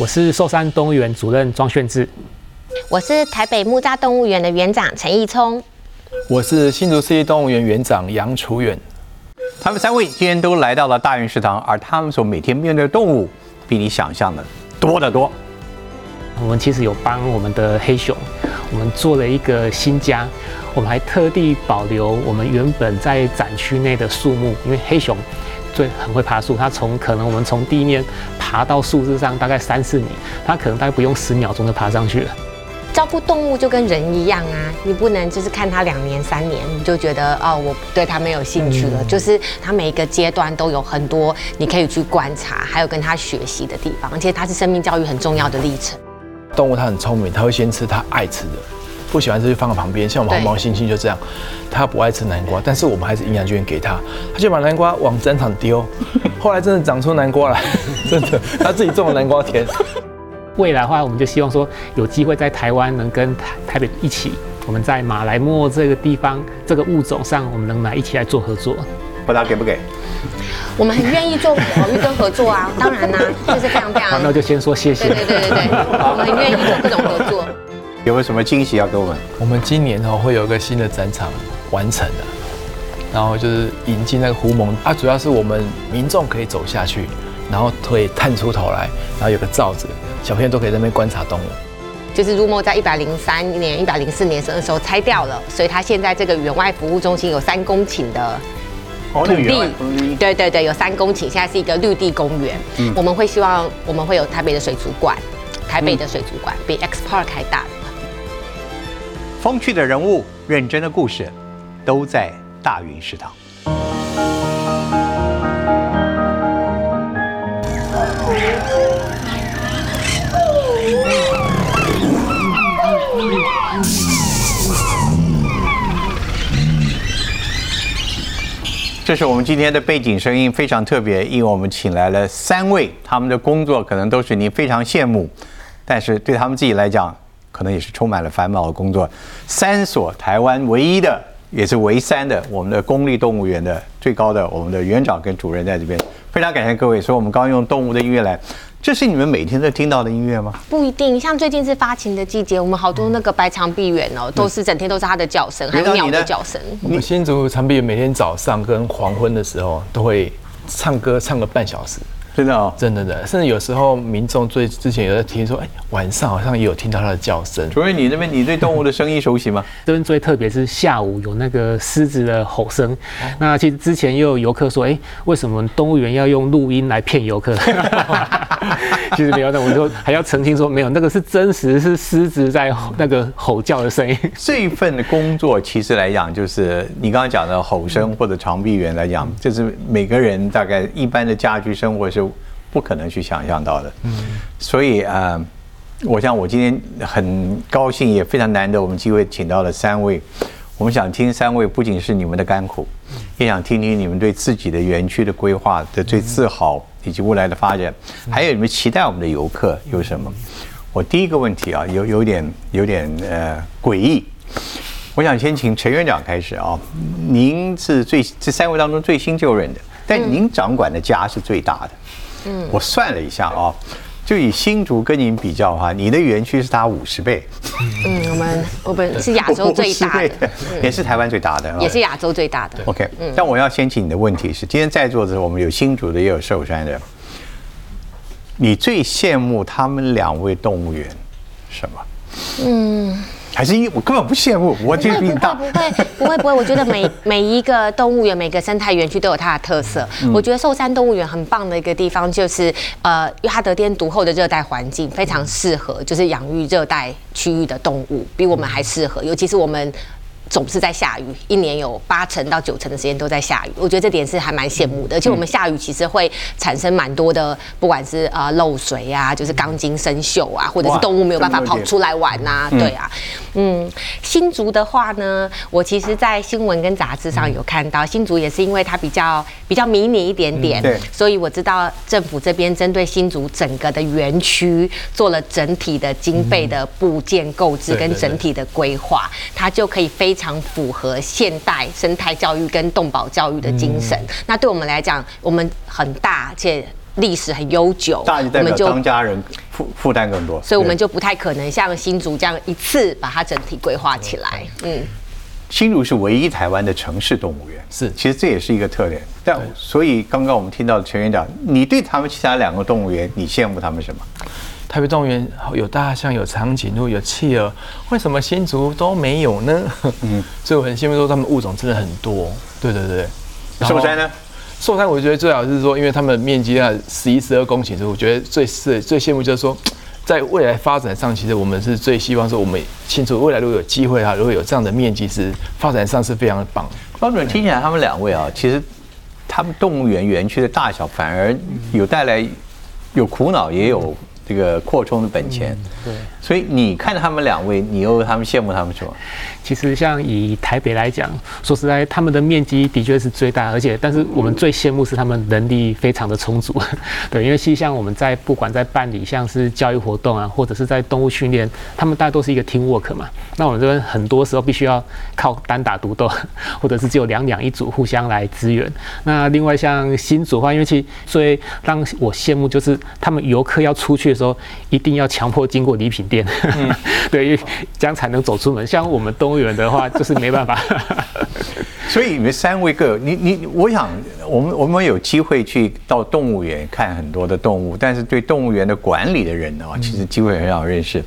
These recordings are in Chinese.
我是寿山动物园主任庄炫志，我是台北木栅动物园的园长陈义聪，我是新竹市立动物园园长杨楚远。他们三位今天都来到了大园食堂，而他们所每天面对的动物，比你想象的多得多。我们其实有帮我们的黑熊，我们做了一个新家，我们还特地保留我们原本在展区内的树木，因为黑熊最很会爬树，它从可能我们从地面爬到树枝上大概三四米，它可能大概不用十秒钟就爬上去了。照顾动物就跟人一样啊，你不能就是看它两年三年你就觉得哦，我对它没有兴趣了。就是它每一个阶段都有很多你可以去观察，还有跟它学习的地方，而且它是生命教育很重要的历程。动物它很聪明，它会先吃它爱吃的，不喜欢吃就放在旁边。像我们红毛猩猩就这样，他不爱吃南瓜，但是我们还是营养均给他，他就把南瓜往战场丢。后来真的长出南瓜来，真的，他自己种的南瓜田。未来的话，我们就希望说有机会在台湾能跟台台北一起，我们在马来貘这个地方这个物种上，我们能来一起来做合作。不知道给不给？我们很愿意做保育跟合作啊，当然啦，就是非常非常。好，那就先说谢谢。对对对对对，我们很愿意做各种合作。有没有什么惊喜要给我们？我们今年哦会有一个新的展场完成了，然后就是引进那个狐獴啊，主要是我们民众可以走下去，然后可以探出头来，然后有个罩子。小朋友都可以在那边观察动物。就是入墨在一百零三年、一百零四年的时候拆掉了，所以它现在这个园外服务中心有三公顷的土地。对对对，有三公顷，现在是一个绿地公园。我们会希望我们会有台北的水族馆，台北的水族馆比 X Park 还大。风趣的人物，认真的故事，都在大云食堂。这是我们今天的背景声音，非常特别，因为我们请来了三位，他们的工作可能都是您非常羡慕，但是对他们自己来讲，可能也是充满了繁忙的工作。三所台湾唯一的，也是唯三的，我们的公立动物园的最高的我们的园长跟主任在这边，非常感谢各位。所以我们刚刚用动物的音乐来。这是你们每天都听到的音乐吗？不一定，像最近是发情的季节，我们好多那个白长臂猿哦，都是整天都是它的叫声，还有鸟的叫声。我们新竹长臂猿每天早上跟黄昏的时候都会唱歌，唱个半小时。真的哦，真的的，甚至有时候民众最之前有在听说，哎，晚上好像也有听到它的叫声。所以你那边你对动物的声音熟悉吗？这边最特别是下午有那个狮子的吼声。那其实之前又有游客说，哎，为什么动物园要用录音来骗游客？其实没有，那我就还要澄清说，没有，那个是真实是狮子在那个吼叫的声音。这一份的工作其实来讲，就是你刚刚讲的吼声或者长臂猿来讲，就是每个人大概一般的家居生活是。不可能去想象到的，嗯，所以啊，我想我今天很高兴，也非常难得，我们机会请到了三位，我们想听三位不仅是你们的甘苦，也想听听你们对自己的园区的规划的最自豪，以及未来的发展，还有你们期待我们的游客有什么？我第一个问题啊，有有点有点呃诡异，我想先请陈院长开始啊，您是最这三位当中最新就任的，但您掌管的家是最大的。嗯，我算了一下啊，就以新竹跟您比较的话，你的园区是它五十倍。嗯，我们我们是亚洲最大的，也是台湾最大的，也是亚洲最大的。OK，但我要先请你的问题是，今天在座的我们有新竹的，也有寿山的，你最羡慕他们两位动物园什么？嗯。还是因我根本不羡慕，我就比你大。不会不会不会，我觉得每每一个动物园、每个生态园区都有它的特色。我觉得寿山动物园很棒的一个地方就是，呃，因为它得天独厚的热带环境，非常适合就是养育热带区域的动物，比我们还适合，尤其是我们。总是在下雨，一年有八成到九成的时间都在下雨。我觉得这点是还蛮羡慕的。而且我们下雨其实会产生蛮多的，不管是呃漏水啊，就是钢筋生锈啊，或者是动物没有办法跑出来玩呐，对啊。嗯，新竹的话呢，我其实，在新闻跟杂志上有看到，新竹也是因为它比较比较迷你一点点，所以我知道政府这边针对新竹整个的园区做了整体的经费的部件购置跟整体的规划，它就可以非。非常符合现代生态教育跟动保教育的精神。那对我们来讲，我们很大，而且历史很悠久，大就代表当家人负负担更多，所以我们就不太可能像新竹这样一次把它整体规划起来。嗯，新竹是唯一台湾的城市动物园，是，其实这也是一个特点。但所以刚刚我们听到陈院长，你对他们其他两个动物园，你羡慕他们什么？台北动物园有大象、有长颈鹿、有企鹅，为什么新竹都没有呢？嗯，所以我很羡慕说他们物种真的很多。对对对，寿山呢？寿山我觉得最好是说，因为他们面积啊十一十二公顷，所以我觉得最是最羡慕就是说，在未来发展上，其实我们是最希望说，我们新竹未来如果有机会啊，如果有这样的面积，是发展上是非常的棒。方主任听起来他们两位啊，其实他们动物园园区的大小反而有带来有苦恼，也有。这个扩充的本钱，对，所以你看他们两位，你又他们羡慕他们什么？其实像以台北来讲，说实在，他们的面积的确是最大，而且但是我们最羡慕是他们能力非常的充足。对，因为其实像我们在不管在办理像是教育活动啊，或者是在动物训练，他们大家都是一个 team work 嘛。那我们这边很多时候必须要靠单打独斗，或者是只有两两一组互相来支援。那另外像新组的话，因为其实最让我羡慕就是他们游客要出去的时候，一定要强迫经过礼品店，对，因为这样才能走出门。像我们动的话，就是没办法。所以你们三位各你你，我想我们我们有机会去到动物园看很多的动物，但是对动物园的管理的人呢，其实机会很少认识。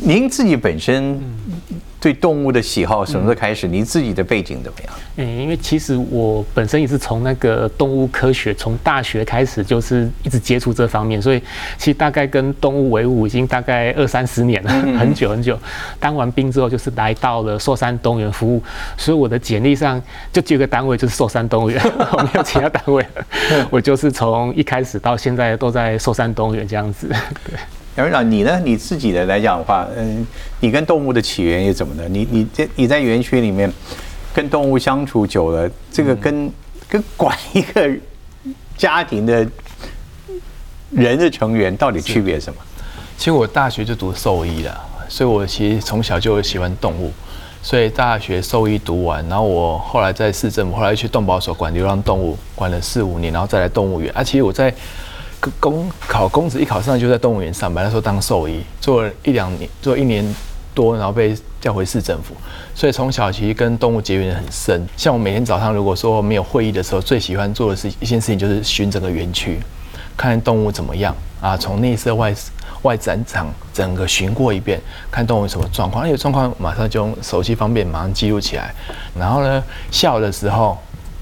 您自己本身。对动物的喜好什么时候开始？你自己的背景怎么样？嗯，因为其实我本身也是从那个动物科学，从大学开始就是一直接触这方面，所以其实大概跟动物为伍已经大概二三十年了，很久很久。当完兵之后，就是来到了寿山动物园服务，所以我的简历上就只有个单位就是寿山动物园，我没有其他单位，我就是从一开始到现在都在寿山动物园这样子。对。杨院长，你呢？你自己的来讲的话，嗯，你跟动物的起源又怎么的？你你在你在园区里面跟动物相处久了，这个跟跟管一个家庭的人的成员到底区别什么？其实我大学就读兽医的，所以我其实从小就喜欢动物，所以大学兽医读完，然后我后来在市政府，后来去动保所管流浪动物，管了四五年，然后再来动物园。啊，其实我在。公考公职一考上就在动物园上班，那时候当兽医，做了一两年，做一年多，然后被调回市政府，所以从小其实跟动物结缘很深。像我每天早上如果说没有会议的时候，最喜欢做的事一件事情，就是巡整个园区，看动物怎么样啊，从内设外外展场整个巡过一遍，看动物什么状况，有状况马上就用手机方便马上记录起来，然后呢，下午的时候。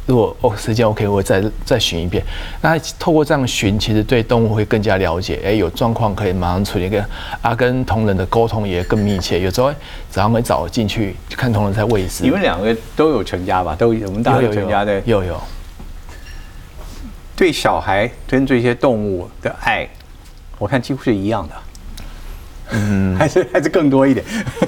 如果哦时间 OK，我再再巡一遍。那透过这样巡，其实对动物会更加了解。哎，有状况可以马上处理。跟啊，跟同仁的沟通也更密切。有时候早上会早进去看同仁在喂食。你们两个都有成家吧？都有我们大有成家的。有有。对小孩跟这些动物的爱，我看几乎是一样的。嗯，还是还是更多一点。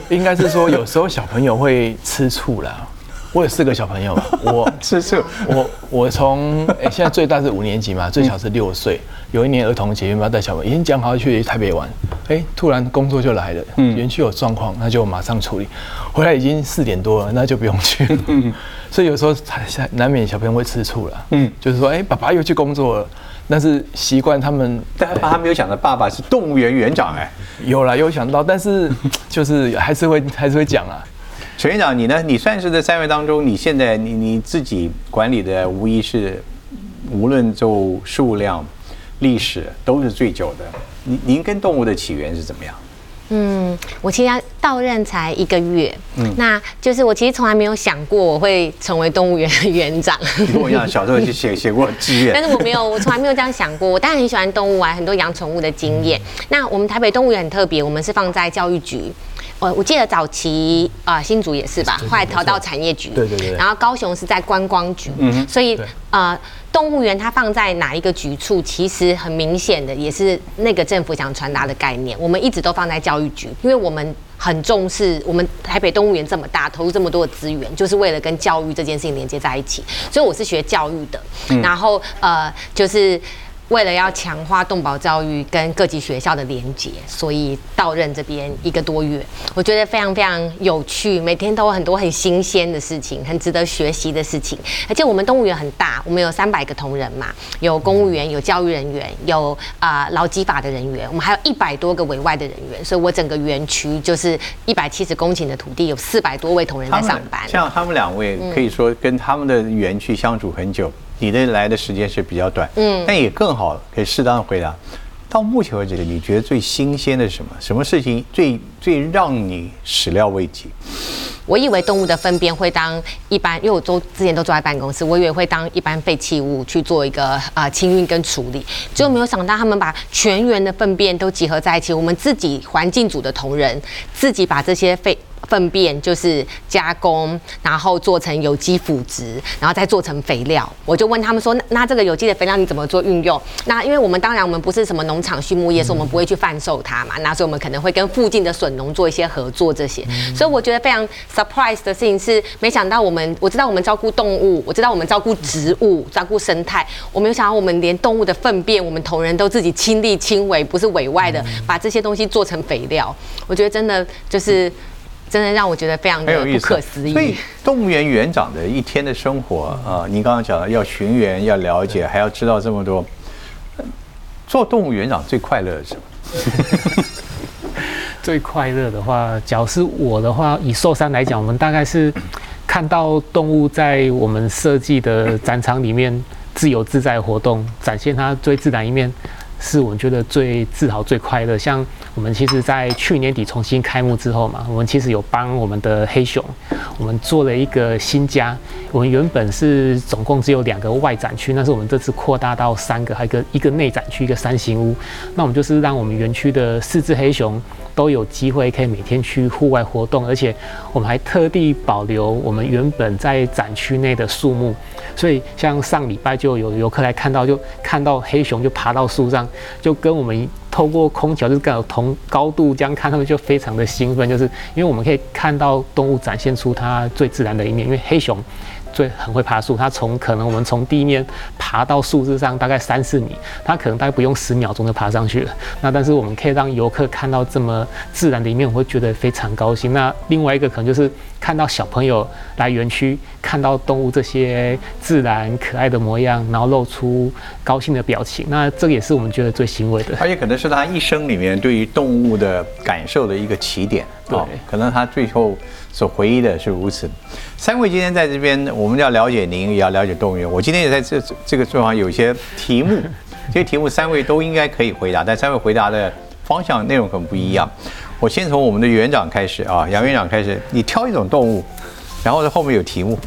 应该是说，有时候小朋友会吃醋了。我有四个小朋友，我 吃醋，我我从哎现在最大是五年级嘛，最小是六岁。有一年儿童节，要不要带小朋友？已经讲好去台北玩，哎，突然工作就来了，园区有状况，那就马上处理。回来已经四点多了，那就不用去了。所以有时候才难免小朋友会吃醋了。嗯，就是说，哎，爸爸又去工作了，但是习惯他们，但他没有想到爸爸是动物园园长哎，有啦有想到，但是就是还是会还是会讲啊。陈院长，你呢？你算是这三位当中，你现在你你自己管理的，无疑是无论就数量、历史都是最久的。您您跟动物的起源是怎么样？嗯，我其实到任才一个月，嗯，那就是我其实从来没有想过我会成为动物园的园长。跟我一样，小时候就写写过志愿，但是我没有，我从来没有这样想过。我当然很喜欢动物啊，很多养宠物的经验。那我们台北动物园很特别，我们是放在教育局。我我记得早期啊，新竹也是吧，后来调到产业局，对对对，然后高雄是在观光局，嗯，所以呃，动物园它放在哪一个局处，其实很明显的也是那个政府想传达的概念。我们一直都放在教育局，因为我们很重视，我们台北动物园这么大，投入这么多的资源，就是为了跟教育这件事情连接在一起。所以我是学教育的，然后呃，就是。为了要强化动保教育跟各级学校的连结，所以到任这边一个多月，我觉得非常非常有趣，每天都有很多很新鲜的事情，很值得学习的事情。而且我们动物园很大，我们有三百个同仁嘛，有公务员，有教育人员，有啊劳基法的人员，我们还有一百多个委外的人员，所以我整个园区就是一百七十公顷的土地，有四百多位同仁在上班。像他们两位可以说跟他们的园区相处很久。你的来的时间是比较短，嗯，但也更好，可以适当的回答。到目前为止，你觉得最新鲜的是什么？什么事情最最让你始料未及？我以为动物的粪便会当一般，因为我都之前都坐在办公室，我以为会当一般废弃物去做一个呃清运跟处理，结果没有想到他们把全员的粪便都集合在一起，我们自己环境组的同仁自己把这些废。粪便就是加工，然后做成有机腐殖，然后再做成肥料。我就问他们说：“那那这个有机的肥料你怎么做运用？”那因为我们当然我们不是什么农场畜牧业，所以我们不会去贩售它嘛。那所以我们可能会跟附近的笋农做一些合作这些。所以我觉得非常 surprise 的事情是，没想到我们我知道我们照顾动物，我知道我们照顾植物，照顾生态。我没有想到我们连动物的粪便，我们同仁都自己亲力亲为，不是委外的，把这些东西做成肥料。我觉得真的就是。真的让我觉得非常的不可思议。所以动物园园长的一天的生活啊，您刚刚讲了要巡园，要了解，还要知道这么多。做动物园长最快乐的是什么？最快乐的话，假如是我的话，以寿山来讲，我们大概是看到动物在我们设计的展场里面自由自在活动，展现它最自然一面。是我们觉得最自豪、最快乐。像我们其实，在去年底重新开幕之后嘛，我们其实有帮我们的黑熊，我们做了一个新家。我们原本是总共只有两个外展区，那是我们这次扩大到三个，还有一个一个内展区，一个三型屋。那我们就是让我们园区的四只黑熊。都有机会可以每天去户外活动，而且我们还特地保留我们原本在展区内的树木，所以像上礼拜就有游客来看到，就看到黑熊就爬到树上，就跟我们透过空调就是跟同高度这样看，他们就非常的兴奋，就是因为我们可以看到动物展现出它最自然的一面，因为黑熊。最很会爬树，它从可能我们从地面爬到树枝上大概三四米，它可能大概不用十秒钟就爬上去了。那但是我们可以让游客看到这么自然的一面，我会觉得非常高兴。那另外一个可能就是看到小朋友来园区看到动物这些自然可爱的模样，然后露出高兴的表情，那这个也是我们觉得最欣慰的。而且可能是他一生里面对于动物的感受的一个起点。对，可能他最后。所回忆的是如此。三位今天在这边，我们要了解您，也要了解动物园。我今天也在这这个地方有一些题目，这些题目三位都应该可以回答，但三位回答的方向内容可能不一样。我先从我们的园长开始啊，杨园长开始，你挑一种动物，然后在后面有题目。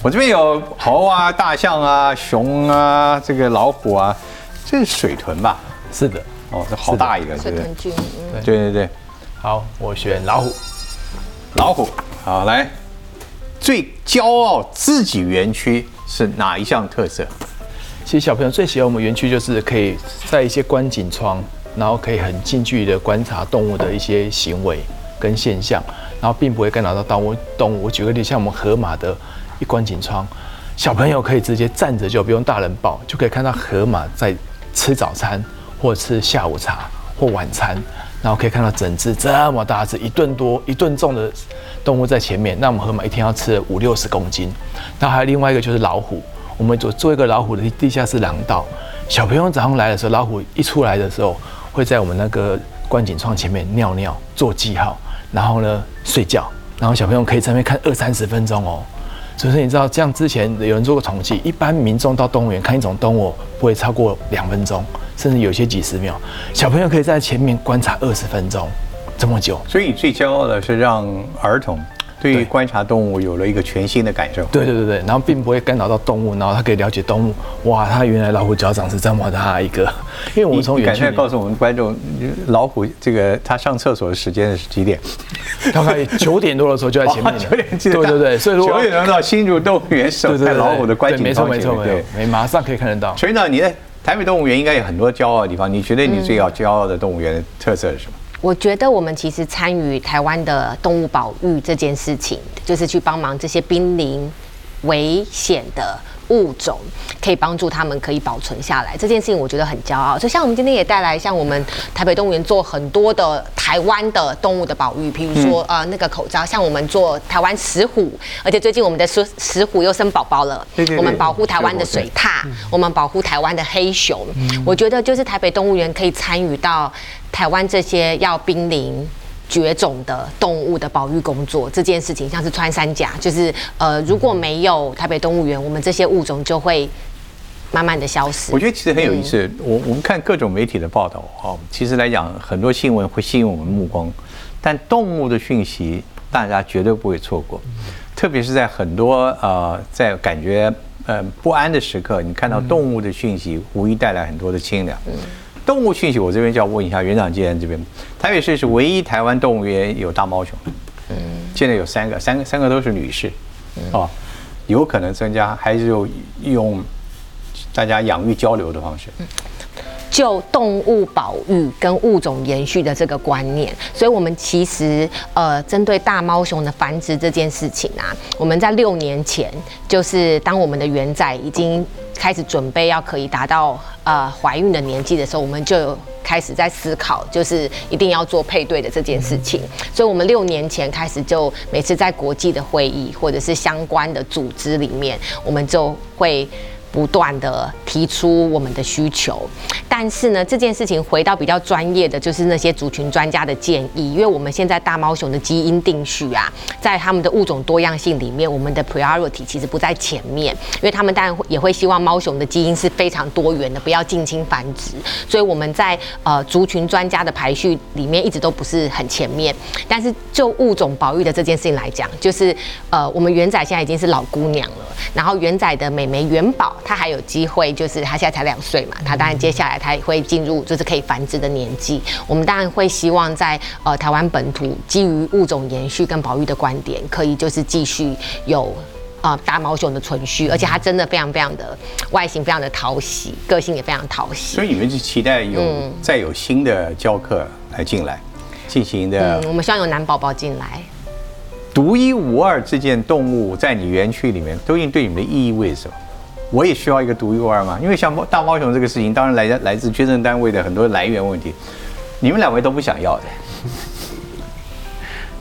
我这边有猴啊、大象啊、熊啊、这个老虎啊，这是水豚吧？是的，哦，这好大一个，水豚君。对对对，好，我选老虎。老虎，好来，最骄傲自己园区是哪一项特色？其实小朋友最喜欢我们园区，就是可以在一些观景窗，然后可以很近距离的观察动物的一些行为跟现象，然后并不会干扰到动物。动物，我举个例，像我们河马的一观景窗，小朋友可以直接站着就不用大人抱，就可以看到河马在吃早餐或吃下午茶或晚餐。然后可以看到整只这么大只一顿多一顿重的动物在前面，那我们河马一天要吃五六十公斤。那还有另外一个就是老虎，我们做做一个老虎的地下室廊道。小朋友早上来的时候，老虎一出来的时候，会在我们那个观景窗前面尿尿做记号，然后呢睡觉，然后小朋友可以在那边看二三十分钟哦。所以说你知道，这样之前有人做过统计，一般民众到动物园看一种动物不会超过两分钟。甚至有些几十秒，小朋友可以在前面观察二十分钟，这么久。所以最骄傲的是让儿童对于观察动物有了一个全新的感受。对对对对，然后并不会干扰到动物，然后他可以了解动物。哇，他原来老虎脚掌是这么大一个。因为我们从远去告诉我们观众，老虎这个它上厕所的时间是几点？大概九点多的时候就在前面。九点对对对，所以说九点钟到新竹动物园守在老虎的观景没错没错没错，没马上可以看得到。所以呢，你在？台北动物园应该有很多骄傲的地方。你觉得你最要骄傲的动物园的特色是什么？我觉得我们其实参与台湾的动物保育这件事情，就是去帮忙这些濒临危险的物种可以帮助他们可以保存下来，这件事情我觉得很骄傲。所以像我们今天也带来，像我们台北动物园做很多的台湾的动物的保育，比如说呃那个口罩，像我们做台湾石虎，而且最近我们的石石虎又生宝宝了，对对对我们保护台湾的水獭，我们保护台湾的黑熊。我觉得就是台北动物园可以参与到台湾这些要濒临。绝种的动物的保育工作这件事情，像是穿山甲，就是呃，如果没有台北动物园，我们这些物种就会慢慢的消失。我觉得其实很有意思。我我们看各种媒体的报道哦，其实来讲很多新闻会吸引我们目光，但动物的讯息大家绝对不会错过，特别是在很多呃在感觉呃不安的时刻，你看到动物的讯息，无疑带来很多的清凉。动物讯息，我这边就要问一下园长，既然这边台北市是唯一台湾动物园有大猫熊，嗯，现在有三个，三个三个都是女士，哦，有可能增加，还是有用大家养育交流的方式。就动物保育跟物种延续的这个观念，所以我们其实呃，针对大猫熊的繁殖这件事情啊，我们在六年前，就是当我们的园仔已经开始准备要可以达到呃怀孕的年纪的时候，我们就开始在思考，就是一定要做配对的这件事情。所以，我们六年前开始就每次在国际的会议或者是相关的组织里面，我们就会。不断的提出我们的需求，但是呢，这件事情回到比较专业的，就是那些族群专家的建议，因为我们现在大猫熊的基因定序啊，在他们的物种多样性里面，我们的 priority 其实不在前面，因为他们当然也会希望猫熊的基因是非常多元的，不要近亲繁殖，所以我们在呃族群专家的排序里面一直都不是很前面。但是就物种保育的这件事情来讲，就是呃我们元仔现在已经是老姑娘了，然后元仔的妹妹元宝。她还有机会，就是她现在才两岁嘛，她当然接下来她也会进入就是可以繁殖的年纪。我们当然会希望在呃台湾本土基于物种延续跟保育的观点，可以就是继续有啊大毛熊的存续，而且它真的非常非常的外形非常的讨喜，个性也非常讨喜。所以你们是期待有再有新的教课来进来进行的。嗯，我们希望有男宝宝进来。独一无二这件动物在你园区里面，究竟对你们的意义为什么？我也需要一个独一无二嘛，因为像大猫熊这个事情，当然来来自捐赠单位的很多来源问题，你们两位都不想要的，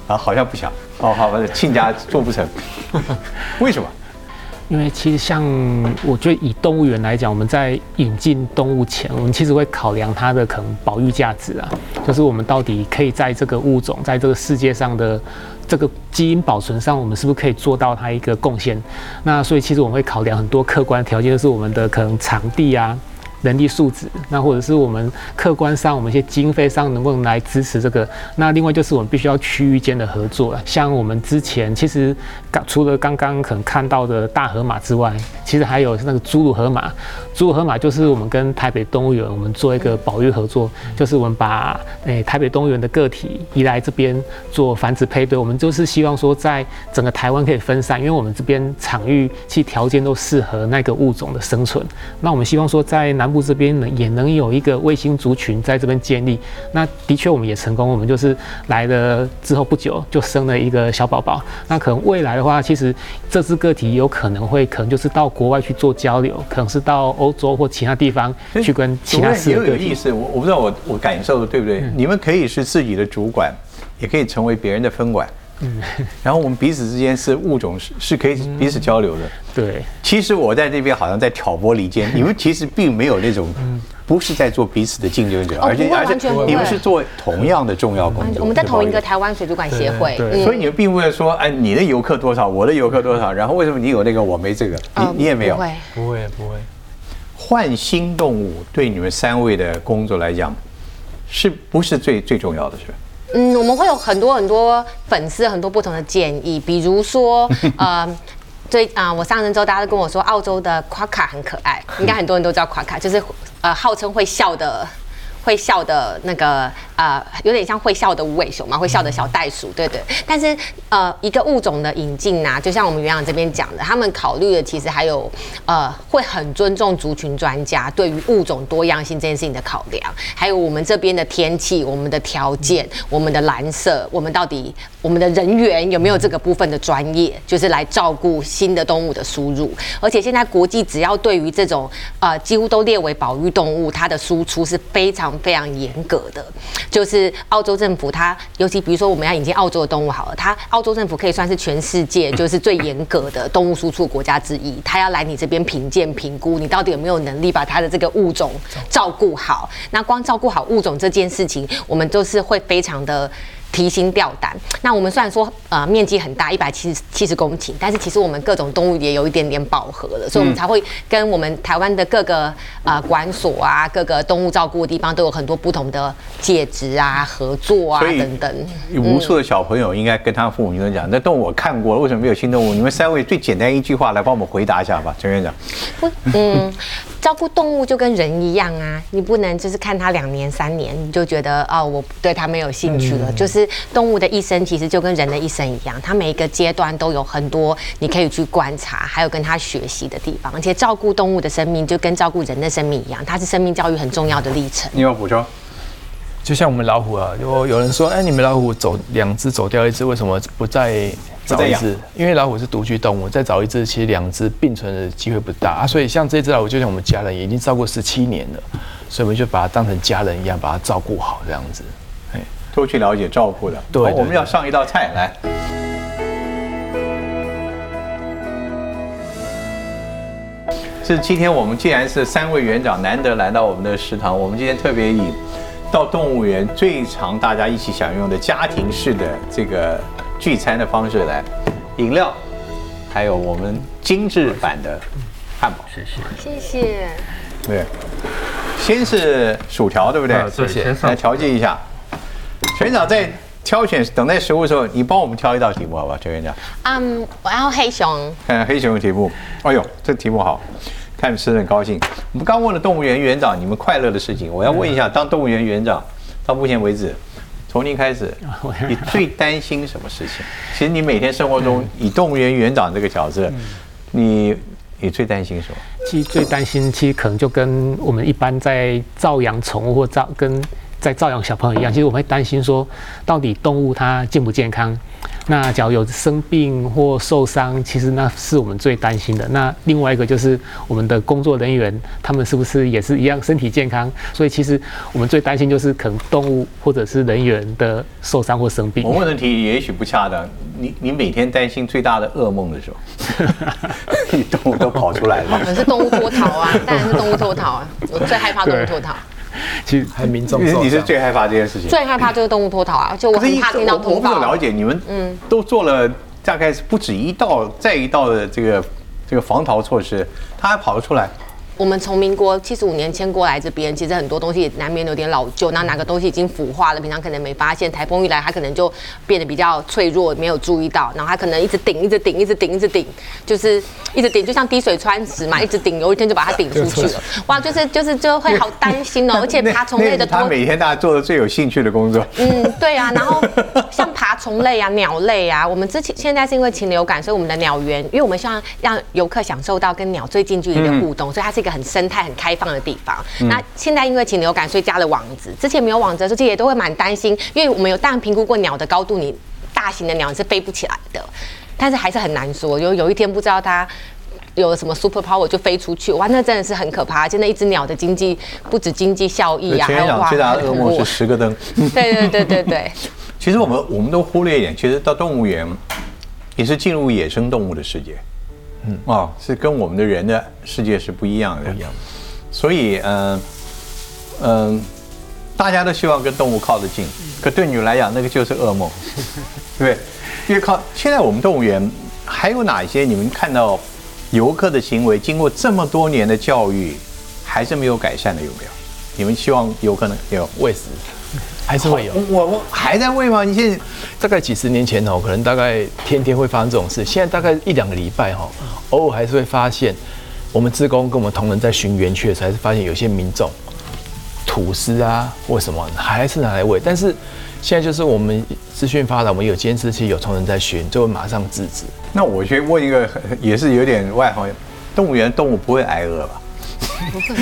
啊，好像不想，哦，好吧，亲家做不成，为什么？因为其实像我觉得以动物园来讲，我们在引进动物前，我们其实会考量它的可能保育价值啊，就是我们到底可以在这个物种在这个世界上的。这个基因保存上，我们是不是可以做到它一个贡献？那所以其实我们会考量很多客观条件，就是我们的可能场地啊。人力素质，那或者是我们客观上我们一些经费上能不能来支持这个？那另外就是我们必须要区域间的合作了。像我们之前其实刚除了刚刚可能看到的大河马之外，其实还有那个侏儒河马。侏儒河马就是我们跟台北动物园我们做一个保育合作，就是我们把诶台北动物园的个体移来这边做繁殖配对。我们就是希望说在整个台湾可以分散，因为我们这边场域其条件都适合那个物种的生存。那我们希望说在南。南部这边呢，也能有一个卫星族群在这边建立。那的确，我们也成功。我们就是来了之后不久就生了一个小宝宝。那可能未来的话，其实这只个体有可能会，可能就是到国外去做交流，可能是到欧洲或其他地方去跟其他也有意思。我我不知道我我感受的对不对？你们可以是自己的主管，也可以成为别人的分管。嗯，然后我们彼此之间是物种是是可以彼此交流的。对，其实我在这边好像在挑拨离间，你们其实并没有那种，不是在做彼此的竞争者，而且而且你们是做同样的重要工作。我们在同一个台湾水族馆协会，所以你们并不会说，哎，你的游客多少，我的游客多少，然后为什么你有那个我没这个？你你也没有，不会不会不会。换新动物对你们三位的工作来讲，是不是最最重要的？是？嗯，我们会有很多很多粉丝很多不同的建议，比如说，呃，最啊，我上任之后，大家都跟我说，澳洲的夸卡很可爱，应该很多人都知道夸卡，就是呃，号称会笑的会笑的那个呃，有点像会笑的无尾熊嘛，会笑的小袋鼠，对对。但是呃，一个物种的引进啊，就像我们园长这边讲的，他们考虑的其实还有呃，会很尊重族群专家对于物种多样性这件事情的考量，还有我们这边的天气、我们的条件、我们的蓝色，我们到底我们的人员有没有这个部分的专业，就是来照顾新的动物的输入。而且现在国际只要对于这种呃几乎都列为保育动物，它的输出是非常非常严格的。就是澳洲政府，它尤其比如说我们要引进澳洲的动物好了，它澳洲政府可以算是全世界 就是最严格的动物输出国家之一。它要来你这边评鉴评估，你到底有没有能力把它的这个物种照顾好。那光照顾好物种这件事情，我们都是会非常的。提心吊胆。那我们虽然说呃面积很大，一百七十七十公顷，但是其实我们各种动物也有一点点饱和了，所以我们才会跟我们台湾的各个呃管所啊、各个动物照顾的地方都有很多不同的介质啊、合作啊等等。有无数的小朋友应该跟他父母亲讲，那动物我看过了，为什么没有新动物？你们三位最简单一句话来帮我们回答一下吧，陈院长。嗯，照顾动物就跟人一样啊，你不能就是看它两年三年你就觉得哦，我对它没有兴趣了，就是。动物的一生其实就跟人的一生一样，它每一个阶段都有很多你可以去观察，还有跟它学习的地方。而且照顾动物的生命就跟照顾人的生命一样，它是生命教育很重要的历程。你有补充？就像我们老虎啊，有有人说，哎，你们老虎走两只走掉一只，为什么不再找一只？因为老虎是独居动物，再找一只，其实两只并存的机会不大啊。所以像这只老虎，就像我们家人，已经照顾十七年了，所以我们就把它当成家人一样，把它照顾好这样子。多去了解照顾的。对，我们要上一道菜来。是今天我们既然是三位园长难得来到我们的食堂，我们今天特别以到动物园最常大家一起享用的家庭式的这个聚餐的方式来，饮料，还有我们精致版的汉堡。谢谢，谢谢。对，先是薯条，对不对？谢谢。来调剂一下。全长在挑选等待食物的时候，你帮我们挑一道题目好不好？全院长。嗯，我要黑熊。看 黑熊的题目。哎呦，这题目好，看吃的很高兴。我们刚问了动物园园长，你们快乐的事情，我要问一下，当动物园园长到目前为止，从您开始，你最担心什么事情？其实你每天生活中以动物园园长这个角色，你你最担心什么？其实最担心，其实可能就跟我们一般在照养宠物或照跟。在照养小朋友一样，其实我们会担心说，到底动物它健不健康？那假如有生病或受伤，其实那是我们最担心的。那另外一个就是我们的工作人员，他们是不是也是一样身体健康？所以其实我们最担心就是可能动物或者是人员的受伤或生病。我问的题也许不恰当，你你每天担心最大的噩梦的时候，动物都跑出来了。可能是动物脱逃啊，当然是动物脱逃啊，我最害怕动物脱逃。其实还民众，你是最害怕这件事情，最害怕就是动物脱逃啊！就我很怕听到脱逃。我不了解你们，嗯，都做了大概是不止一道再一道的这个这个防逃措施，它还跑得出来。我们从民国七十五年迁过来这边，其实很多东西难免有点老旧，那哪个东西已经腐化了，平常可能没发现，台风一来，它可能就变得比较脆弱，没有注意到，然后它可能一直顶，一直顶，一直顶，一直顶，就是一直顶，就像滴水穿石嘛，一直顶，有一天就把它顶出去 了。哇，就是就是就会好担心哦，而且爬虫类的，他每天大家做的最有兴趣的工作。嗯，对啊，然后像爬虫类啊、鸟类啊，我们之前现在是因为禽流感，所以我们的鸟园，因为我们希望让游客享受到跟鸟最近距离的互动，所以它是一个很生态、很开放的地方。那现在因为禽流感，所以加了网子。之前没有网子的时候，这些也都会蛮担心，因为我们有当然评估过鸟的高度，你大型的鸟是飞不起来的。但是还是很难说，有有一天不知道它有什么 super power 就飞出去，哇，那真的是很可怕。现在一只鸟的经济不止经济效益啊，还有最大的噩梦是十个灯。对对对对对。其实我们我们都忽略一点，其实到动物园也是进入野生动物的世界。嗯哦，是跟我们的人的世界是不一样的，不一样。所以，嗯嗯，大家都希望跟动物靠得近，可对你来讲，那个就是噩梦，对 不对？因为靠现在我们动物园还有哪些？你们看到游客的行为，经过这么多年的教育，还是没有改善的，有没有？你们希望游客能有喂食？还是会有，我我还在喂吗？你现在大概几十年前哦，可能大概天天会发生这种事。现在大概一两个礼拜哈，偶尔还是会发现，我们职工跟我们同仁在巡园区的时候，还是发现有些民众吐司啊或什么，还是拿来喂。但是现在就是我们资讯发达，我们有监视器，有同仁在巡，就会马上制止。那我去问一个，也是有点外行，动物园动物不会挨饿吧？不会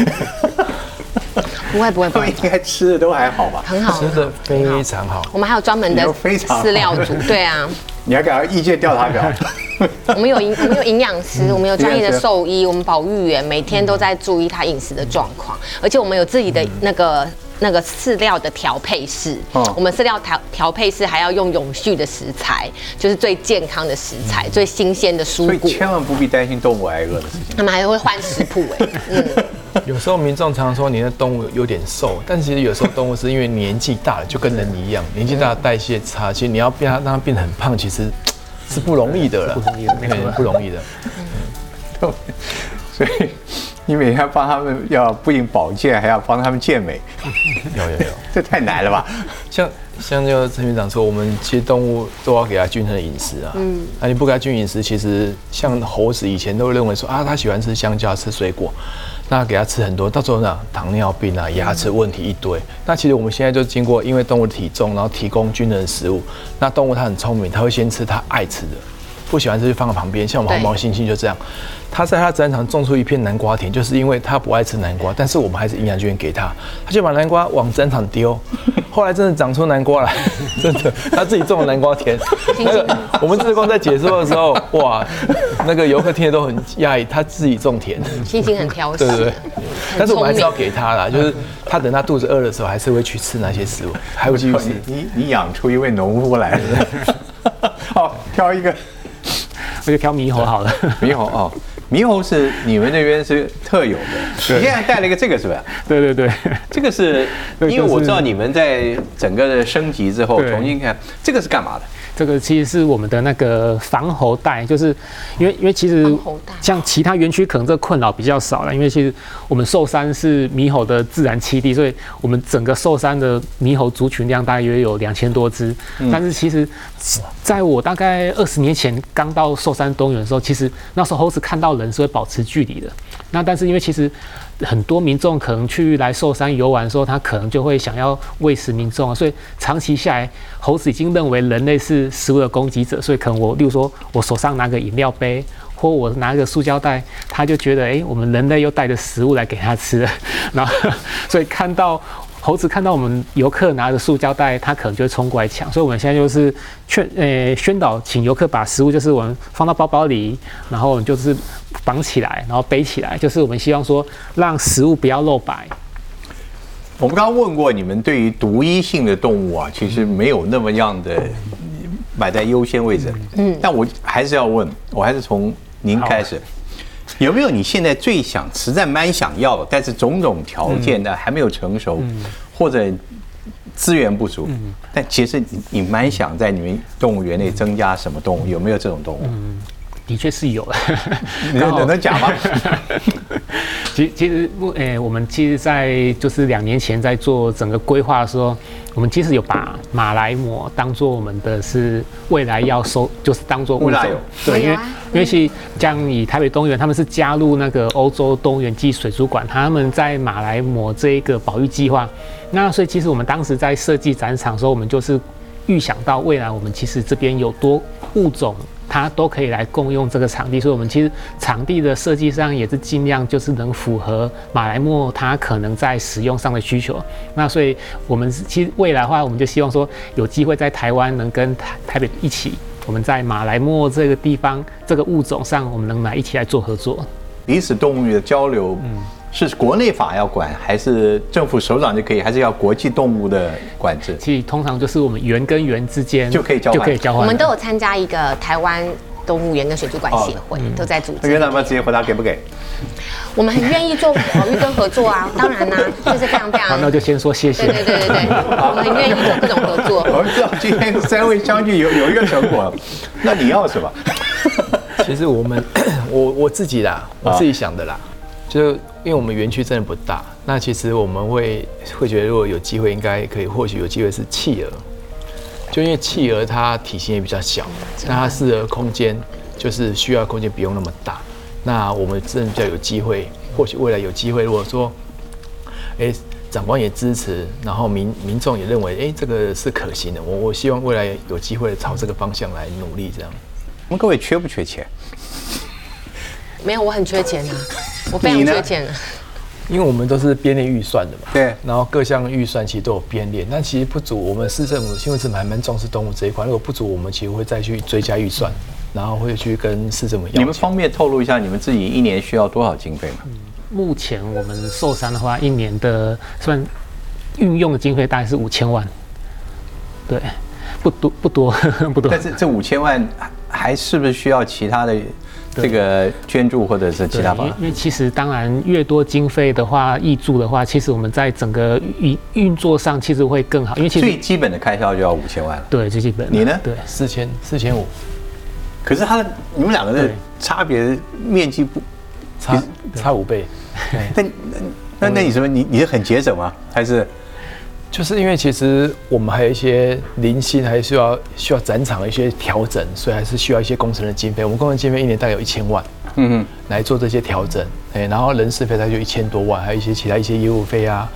不 会不会，不会应该吃的都还好吧？很好，吃的非常好。我们还有专门的饲料组，对啊。你还给他意见调查表？我们有营，我们有营养师，我们有专业的兽医，我们保育员每天都在注意他饮食的状况，而且我们有自己的那个那个饲料的调配室。哦，我们饲料调调配室还要用永续的食材，就是最健康的食材，最新鲜的蔬果。千万不必担心动物挨饿的事情。他们还会换食谱哎。嗯。有时候民众常常说你的动物有点瘦，但其实有时候动物是因为年纪大了，就跟人一样，年纪大代谢差，其实你要变它让它变得很胖，其实是不容易的了，不容易的，那个不容易的。嗯，所以你每天帮他们要不仅保健，还要帮他们健美，有有有，这太难了吧？像像就陈院长说，我们其实动物都要给它均衡的饮食啊，嗯，那你不给它均衡饮食，其实像猴子以前都认为说啊，它喜欢吃香蕉，吃水果。那给它吃很多，到时候呢，糖尿病啊，牙齿问题一堆。那其实我们现在就经过，因为动物体重，然后提供均衡的食物。那动物它很聪明，它会先吃它爱吃的，不喜欢吃就放在旁边。像我们红毛猩猩就这样。他在他展场种出一片南瓜田，就是因为他不爱吃南瓜，但是我们还是营养均给他，他就把南瓜往展场丢。后来真的长出南瓜来，真的，他自己种的南瓜田。那个我们志工在解说的时候，哇，那个游客听得都很讶异，他自己种田，心情很挑食，对对对。但是我们还是要给他啦，就是他等他肚子饿的时候，还是会去吃那些食物，还会继续吃。你你养出一位农夫来了，好，挑一个，我就挑猕猴好了，猕猴哦。猕猴是你们那边是特有的，你现在带了一个这个是吧？对对对，这个是因为我知道你们在整个的升级之后重新看，这个是干嘛的？这个其实是我们的那个防猴带，就是因为因为其实像其他园区可能这困扰比较少了，因为其实我们寿山是猕猴的自然栖地，所以我们整个寿山的猕猴族群量大约有两千多只。但是其实在我大概二十年前刚到寿山动物园的时候，其实那时候猴子看到人是会保持距离的。那但是因为其实很多民众可能去来寿山游玩的时候，他可能就会想要喂食民众，所以长期下来，猴子已经认为人类是食物的攻击者，所以可能我，例如说我手上拿个饮料杯，或我拿个塑胶袋，他就觉得，哎，我们人类又带着食物来给他吃，然后所以看到。猴子看到我们游客拿着塑胶袋，它可能就会冲过来抢，所以我们现在就是劝呃宣导，请游客把食物就是我们放到包包里，然后就是绑起来，然后背起来，就是我们希望说让食物不要露白。我们刚刚问过你们，对于独一性的动物啊，其实没有那么样的摆在优先位置。嗯，但我还是要问，我还是从您开始。有没有你现在最想、实在蛮想要，但是种种条件呢还没有成熟，或者资源不足？但其实你你蛮想在你们动物园内增加什么动物？有没有这种动物？的确是有，你能能讲吗？其其实，诶，我们其实，在就是两年前在做整个规划的时候，我们其实有把马来貘当做我们的是未来要收，就是当做物种。对，因为因为其像以台北动物园，他们是加入那个欧洲动物园暨水族馆，他们在马来貘这一个保育计划。那所以，其实我们当时在设计展场的时候，我们就是预想到未来，我们其实这边有多物种。它都可以来共用这个场地，所以我们其实场地的设计上也是尽量就是能符合马来貘它可能在使用上的需求。那所以我们其实未来的话，我们就希望说有机会在台湾能跟台台北一起，我们在马来貘这个地方这个物种上，我们能来一起来做合作，彼此动物的交流。嗯。是国内法要管，还是政府首长就可以，还是要国际动物的管制？其实通常就是我们园跟园之间就可以交换，就可以交换。我们都有参加一个台湾动物园跟水族馆协会，都在组织。园长们直接回答给不给？我们很愿意做保育跟合作啊，当然啦，就是非常非常。好，那就先说谢谢。对对对对对，我们很愿意做各种合作。我们知道今天三位将军有有一个成果，那你要什么？其实我们 我我自己啦，我自己想的啦，就。因为我们园区真的不大，那其实我们会会觉得，如果有机会，应该可以，或许有机会是企鹅。就因为企鹅它体型也比较小，那它适合空间，就是需要空间不用那么大。那我们真的比较有机会，或许未来有机会，如果说，哎，长官也支持，然后民民众也认为，哎，这个是可行的。我我希望未来有机会朝这个方向来努力，这样。我们各位缺不缺钱？没有，我很缺钱啊，我非常缺钱。因为我们都是编列预算的嘛，对，然后各项预算其实都有编列，但其实不足。我们市政府新闻是蛮蛮重视动物这一块，如果不足，我们其实会再去追加预算，然后会去跟市政府要。你们方便透露一下你们自己一年需要多少经费吗？目前我们寿山的话，一年的算运用的经费大概是五千万，对，不多不多 不多。但是这五千万还是不是需要其他的？这个捐助或者是其他方，因为其实当然越多经费的话，益助的话，其实我们在整个运运作上其实会更好。因为其实最基本的开销就要五千万对，最基本。你呢？对，四千四千五。可是他你们两个的差别面积不差差五倍。那那那你什么？你你是很节省吗？还是？就是因为其实我们还有一些零星，还需要需要展场的一些调整，所以还是需要一些工程的经费。我们工程经费一年大概有一千万，嗯嗯，来做这些调整。哎，然后人事费它就一千多万，还有一些其他一些业务费啊、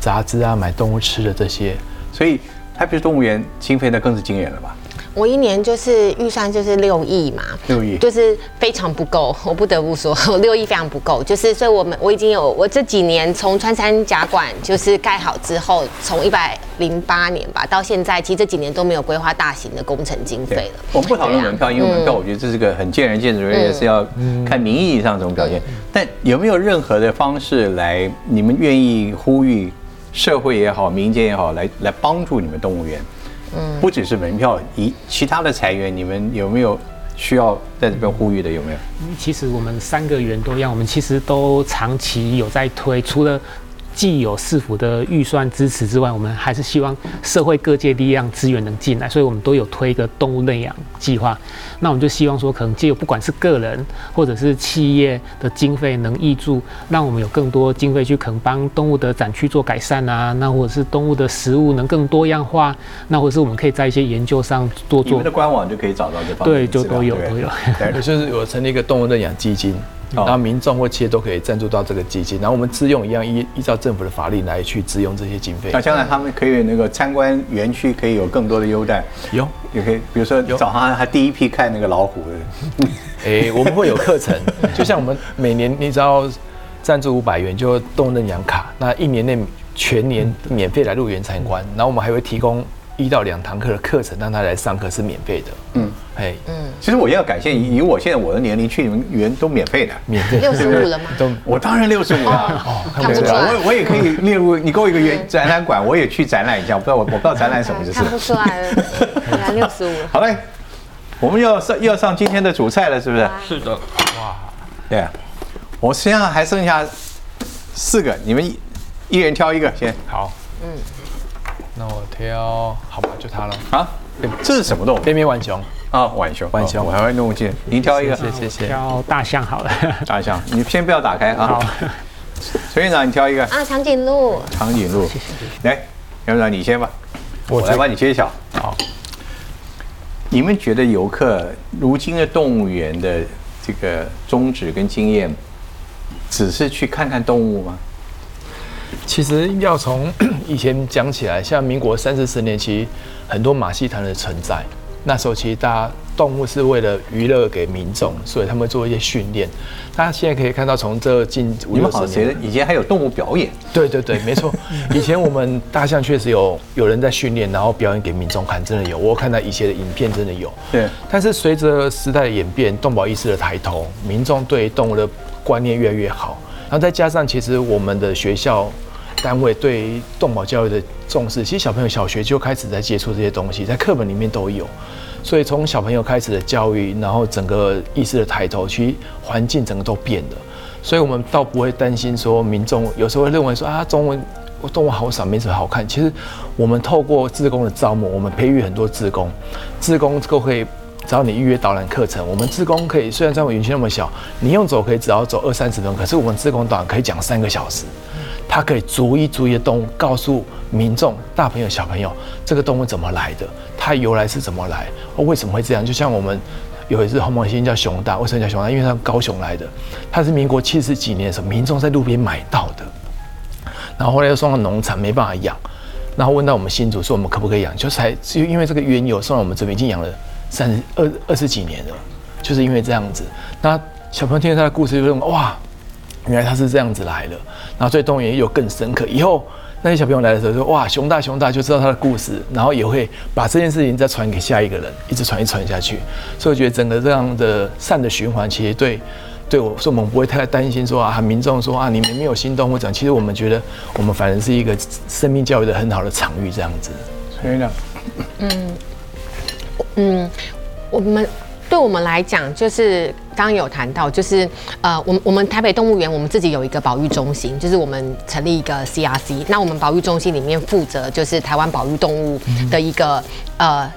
杂志啊、买动物吃的这些。所以台北动物园经费那更是惊人了吧？我一年就是预算就是六亿嘛，六亿就是 非常不够，我不得不说，六亿非常不够。就是所以，我们我已经有我这几年从穿山甲馆就是盖好之后，从一百零八年吧到现在，其实这几年都没有规划大型的工程经费了。我们不讨论门票，因为门票我觉得这是个很见仁见智，而且是要看名义上怎么表现。但有没有任何的方式来，你们愿意呼吁社会也好，民间也好，来来帮助你们动物园？嗯，不只是门票，以其他的裁员，你们有没有需要在这边呼吁的？有没有？其实我们三个员都一样，我们其实都长期有在推，除了。既有市府的预算支持之外，我们还是希望社会各界力量资源能进来，所以我们都有推一个动物认养计划。那我们就希望说，可能借由不管是个人或者是企业的经费能挹注，让我们有更多经费去可能帮动物的展区做改善啊，那或者是动物的食物能更多样化，那或者是我们可以在一些研究上多做。你们的官网就可以找到这方面对，就都有都有。对，就是我成立一个动物认养基金。然后民众或企业都可以赞助到这个基金，然后我们自用一样依依照政府的法令来去自用这些经费。那将来他们可以那个参观园区可以有更多的优待，有也可以，比如说早上还第一批看那个老虎的，哎，我们会有课程，就像我们每年你只要赞助五百元就动认养卡，那一年内全年免费来入园参观，然后我们还会提供。一到两堂课的课程，让他来上课是免费的。嗯，哎，嗯，其实我要感谢以我现在我的年龄去你们园都免费的，免费六十五了吗？都我当然六十五了。哦，看不出来。我我也可以列入你给我一个园展览馆，我也去展览一下。我不知道我我不知道展览什么就是。看不出来了，原来六十五。好嘞，我们要上要上今天的主菜了，是不是？是的。哇，对，我身上还剩下四个，你们一一人挑一个先。好。嗯。那我挑，好吧，就它了啊！这是什么动物？边边浣熊啊，浣熊，浣熊，我还会弄进。您挑一个，谢谢谢。挑大象好了，大象，你先不要打开啊。好，陈院长，你挑一个啊，长颈鹿，长颈鹿，谢谢。来，院长你先吧，我来帮你揭晓。好，你们觉得游客如今的动物园的这个宗旨跟经验，只是去看看动物吗？其实要从 以前讲起来，像民国三四十年，其实很多马戏团的存在。那时候其实大家动物是为了娱乐给民众，所以他们做一些训练。大家现在可以看到，从这近五六十年，以前还有动物表演。对对对，没错。以前我们大象确实有有人在训练，然后表演给民众看，真的有。我看到以前的影片，真的有。对。但是随着时代的演变，动保意识的抬头，民众对动物的观念越来越好。然后再加上，其实我们的学校单位对动保教育的重视，其实小朋友小学就开始在接触这些东西，在课本里面都有。所以从小朋友开始的教育，然后整个意识的抬头，其实环境整个都变了。所以我们倒不会担心说民众有时候会认为说啊，中文动物好少，没什么好看。其实我们透过自工的招募，我们培育很多自工，自工都可以。只要你预约导览课程，我们自工可以虽然在我园区那么小，你用走可以只要走二三十分可是我们自工导览可以讲三个小时，它可以逐一逐一的动物告诉民众大朋友小朋友这个动物怎么来的，它由来是怎么来，为什么会这样？就像我们有一只红毛猩猩叫熊大，为什么叫熊大？因为它高雄来的，它是民国七十几年的时候民众在路边买到的。然后后来又送到农场没办法养，然后问到我们新主说我们可不可以养，就才就因为这个缘由送到我们这边已经养了三十二二十几年了，就是因为这样子。那小朋友听了他的故事就认为哇，原来他是这样子来的，然后对动物园也有更深刻。以后那些小朋友来的时候说哇熊大熊大就知道他的故事，然后也会把这件事情再传给下一个人，一直传一传下去。所以我觉得整个这样的善的循环，其实对。对我说，我们不会太担心说啊，民众说啊，你们没有心动或者其实我们觉得，我们反而是一个生命教育的很好的场域，这样子。陈院长，嗯嗯，我们对我们来讲，就是刚刚有谈到，就是呃，我们我们台北动物园，我们自己有一个保育中心，就是我们成立一个 CRC，那我们保育中心里面负责就是台湾保育动物的一个呃。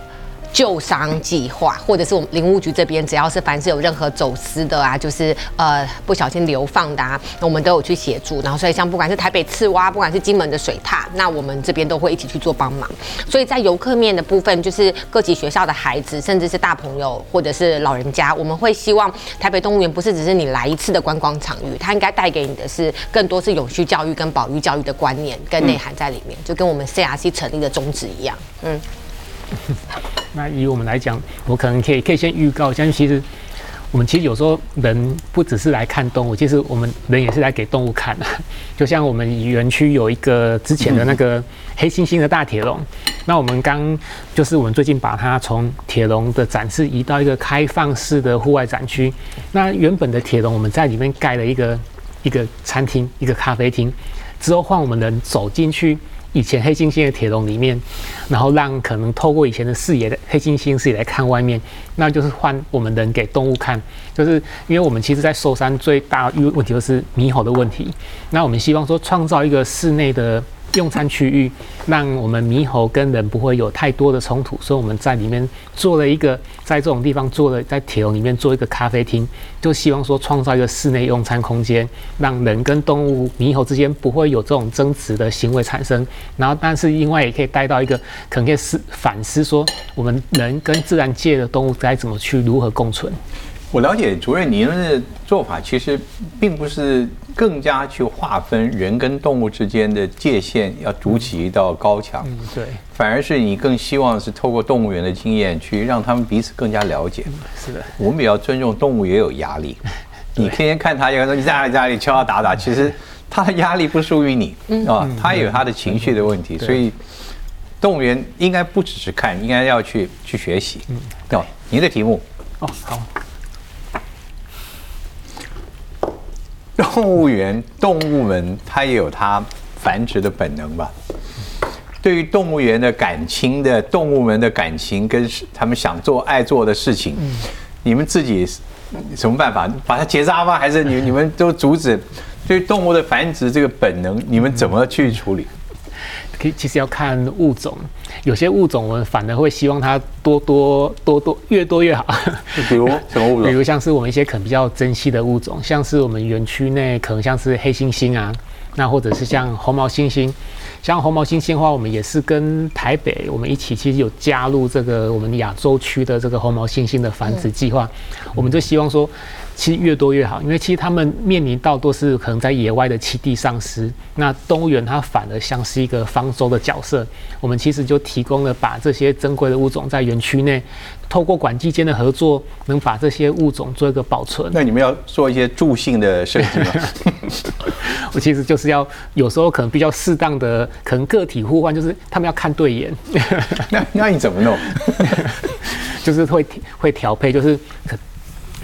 救伤计划，或者是我们林务局这边，只要是凡是有任何走私的啊，就是呃不小心流放的啊，我们都有去协助。然后所以像不管是台北刺蛙，不管是金门的水獭，那我们这边都会一起去做帮忙。所以在游客面的部分，就是各级学校的孩子，甚至是大朋友或者是老人家，我们会希望台北动物园不是只是你来一次的观光场域，它应该带给你的是更多是永续教育跟保育教育的观念跟内涵在里面，就跟我们 CRC 成立的宗旨一样，嗯。那以我们来讲，我可能可以可以先预告，像其实我们其实有时候人不只是来看动物，其实我们人也是来给动物看的。就像我们园区有一个之前的那个黑猩猩的大铁笼，那我们刚就是我们最近把它从铁笼的展示移到一个开放式的户外展区。那原本的铁笼我们在里面盖了一个一个餐厅、一个咖啡厅，之后换我们人走进去。以前黑猩猩的铁笼里面，然后让可能透过以前的视野的黑猩猩视野来看外面，那就是换我们人给动物看，就是因为我们其实，在寿山最大问问题就是猕猴的问题，那我们希望说创造一个室内的。用餐区域，让我们猕猴跟人不会有太多的冲突，所以我们在里面做了一个，在这种地方做了，在铁笼里面做一个咖啡厅，就希望说创造一个室内用餐空间，让人跟动物猕猴之间不会有这种争执的行为产生。然后，但是另外也可以带到一个，可能可以思反思说，我们人跟自然界的动物该怎么去如何共存。我了解主任您的做法，其实并不是更加去划分人跟动物之间的界限，要筑起一道高墙。嗯，对。反而是你更希望是透过动物园的经验，去让他们彼此更加了解。是的。我们也要尊重动物，也有压力。你天天看他，有人说你在哪里在哪里敲他打打，其实他的压力不属于你啊，他也有他的情绪的问题。所以动物园应该不只是看，应该要去去学习。嗯，对。您的题目。哦，好。动物园动物们，它也有它繁殖的本能吧？对于动物园的感情的动物们的感情，跟他们想做爱做的事情，你们自己什么办法把它结扎吗？还是你你们都阻止？对动物的繁殖这个本能，你们怎么去处理？其实要看物种，有些物种我们反而会希望它多多多多越多越好。比如 什么物种？比如像是我们一些可能比较珍惜的物种，像是我们园区内可能像是黑猩猩啊，那或者是像红毛猩猩。像红毛猩猩的话，我们也是跟台北我们一起，其实有加入这个我们亚洲区的这个红毛猩猩的繁殖计划。我们就希望说。其实越多越好，因为其实他们面临到都是可能在野外的栖地丧失，那动物园它反而像是一个方舟的角色。我们其实就提供了把这些珍贵的物种在园区内，透过管际间的合作，能把这些物种做一个保存。那你们要做一些助性的设计吗？我其实就是要有时候可能比较适当的，可能个体互换，就是他们要看对眼。那那你怎么弄？就是会会调配，就是。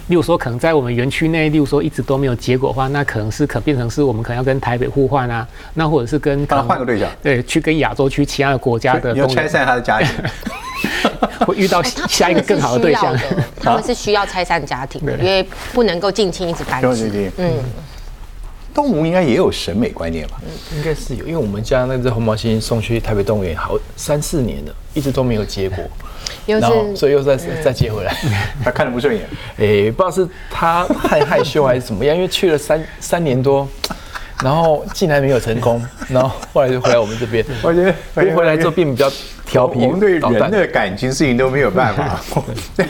例如说，可能在我们园区内，例如说一直都没有结果的话，那可能是可变成是我们可能要跟台北互换啊，那或者是跟他换个对象，对，去跟亚洲区其他的国家的，要拆散他的家庭，会遇到下一个更好的对象。他们是需要拆散家庭，因为不能够近亲一直繁殖。嗯，动物应该也有审美观念吧？应该是有，因为我们家那只红毛猩猩送去台北动物园好三四年了，一直都没有结果。然后，所以又再再接回来，他看着不顺眼，哎，不知道是他太害羞还是怎么样，因为去了三三年多，然后竟然没有成功，然后后来就回来我们这边。我觉得回来之后变比较调皮。我们对人的感情事情都没有办法，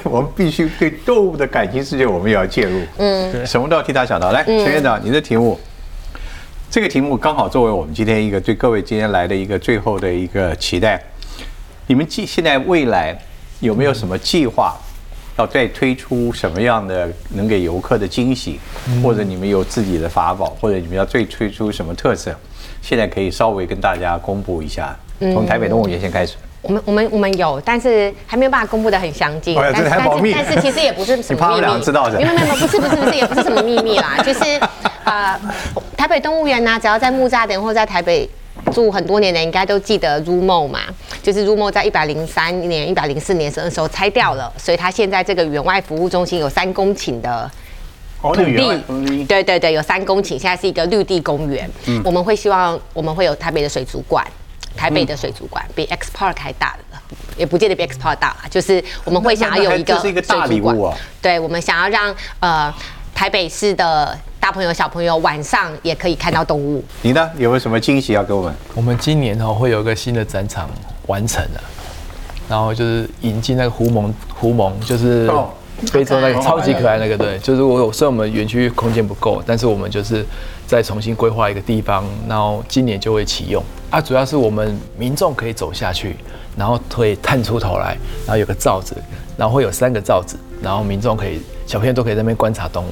我们必须对动物的感情世界我们也要介入。嗯，什么都要替他想到。来，陈院长，你的题目，这个题目刚好作为我们今天一个对各位今天来的一个最后的一个期待。你们计现在未来有没有什么计划，要再推出什么样的能给游客的惊喜，或者你们有自己的法宝，或者你们要最推出什么特色？现在可以稍微跟大家公布一下，从台北动物园先开始。我们我们我们有，但是还没有办法公布的很详尽。但是但是但是其实也不是什么秘密。俩知道的没有没有不是不是不是，也不是什么秘密啦，就是呃，台北动物园呢、只要在木栅等或在台北。住很多年的应该都记得 RUMO 嘛，就是 RUMO 在一百零三年、一百零四年的时候拆掉了，所以它现在这个园外服务中心有三公顷的哦，土地，对对对，有三公顷，现在是一个绿地公园。嗯我们会希望我们会有台北的水族馆，台北的水族馆比 X Park 还大的，也不见得比 X Park 大啦，就是我们会想要有一个这是一个大礼物啊水族馆对，我们想要让呃台北市的大朋友小朋友晚上也可以看到动物。你呢？有没有什么惊喜要给我们？我们今年哦会有一个新的展场完成了，然后就是引进那个狐獴，狐獴就是哦非洲那个超级可爱那个，对，就是我有虽然我们园区空间不够，但是我们就是再重新规划一个地方，然后今年就会启用。啊，主要是我们民众可以走下去，然后可以探出头来，然后有个罩子，然后会有三个罩子，然后民众可以小朋友都可以在那边观察动物，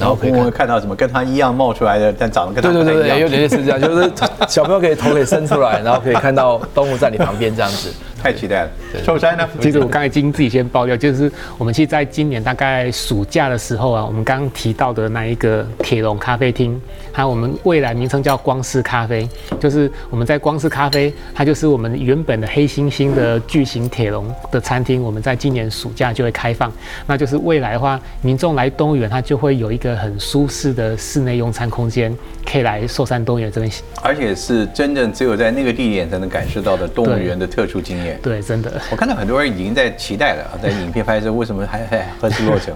然后可以看我会看到什么跟他一样冒出来的，但长得跟他对对对有点类似这样，就是小朋友可以头可以伸出来，然后可以看到动物在你旁边这样子。太期待了。寿山呢？其实我刚才已经自己先爆料，就是我们其实在今年大概暑假的时候啊，我们刚刚提到的那一个铁笼咖啡厅，还有我们未来名称叫光式咖啡，就是我们在光式咖啡，它就是我们原本的黑猩猩的巨型铁笼的餐厅，我们在今年暑假就会开放。那就是未来的话，民众来动物园，它就会有一个很舒适的室内用餐空间，可以来寿山动物园这边。而且是真正只有在那个地点才能感受到的动物园的特殊经验。对，真的。我看到很多人已经在期待了，在影片拍摄为什么还还何时落成？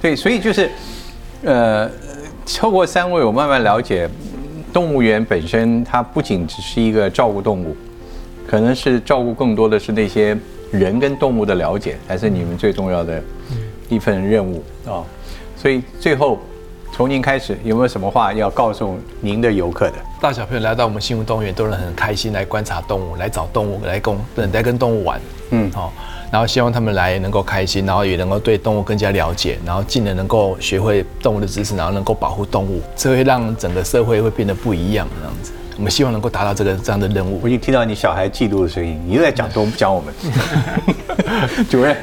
对，所以就是，呃，透过三位我慢慢了解，动物园本身它不仅只是一个照顾动物，可能是照顾更多的是那些人跟动物的了解，才是你们最重要的一份任务啊、所以最后从您开始，有没有什么话要告诉您的游客的？大小朋友来到我们新竹动物园都能很开心来观察动物，来找动物，来跟来跟动物玩，嗯嗯，好、然后希望他们来能够开心，然后也能够对动物更加了解，然后进而能够学会动物的知识，然后能够保护动物，这会让整个社会会变得不一样这样子。我们希望能够达到这个这样的任务我。已经听到你小孩嫉妒的声音，你又在讲东讲我们，主任。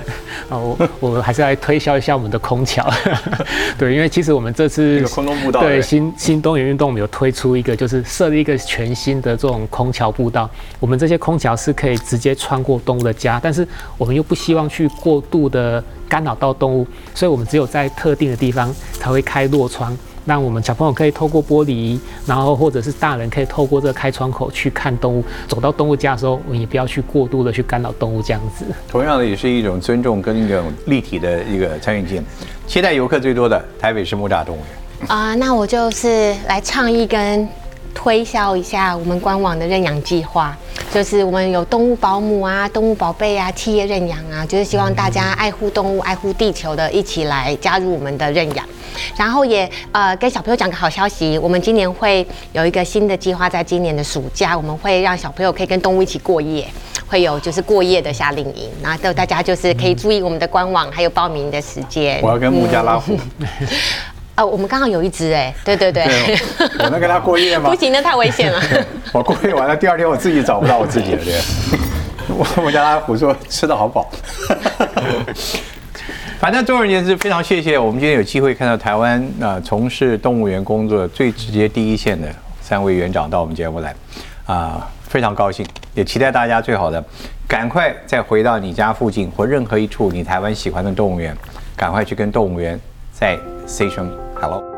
啊，我我还是来推销一下我们的空桥，对，因为其实我们这次这个空中步道对对新新东园运动，我们有推出一个，就是设立一个全新的这种空桥步道。我们这些空桥是可以直接穿过动物的家，但是我们又不希望去过度的干扰到动物，所以我们只有在特定的地方才会开落窗。那我们小朋友可以透过玻璃，然后或者是大人可以透过这个开窗口去看动物。走到动物家的时候，我们也不要去过度的去干扰动物，这样子。同样的，也是一种尊重跟一种立体的一个参与性。期待游客最多的台北市木栅动物园。啊、那我就是来倡议跟推销一下我们官网的认养计划，就是我们有动物保姆啊、动物宝贝啊、企业认养啊，就是希望大家爱护动物、爱护地球的，一起来加入我们的认养。然后也呃跟小朋友讲个好消息，我们今年会有一个新的计划，在今年的暑假，我们会让小朋友可以跟动物一起过夜。会有就是过夜的夏令营，然后大家就是可以注意我们的官网，还有报名的时间。我要跟穆加拉虎，呃，我们刚好有一只哎，对对对，对 我能跟它过夜吗不？行，那太危险了。我过夜完了，第二天我自己找不到我自己了，对。我穆加拉虎说吃的好饱。反正总而言之，非常谢谢我们今天有机会看到台湾啊、呃从事动物园工作最直接第一线的三位园长到我们节目来，啊、非常高兴，也期待大家最好的赶快再回到你家附近或任何一处你台湾喜欢的动物园，赶快去跟动物园再 say 声 hello。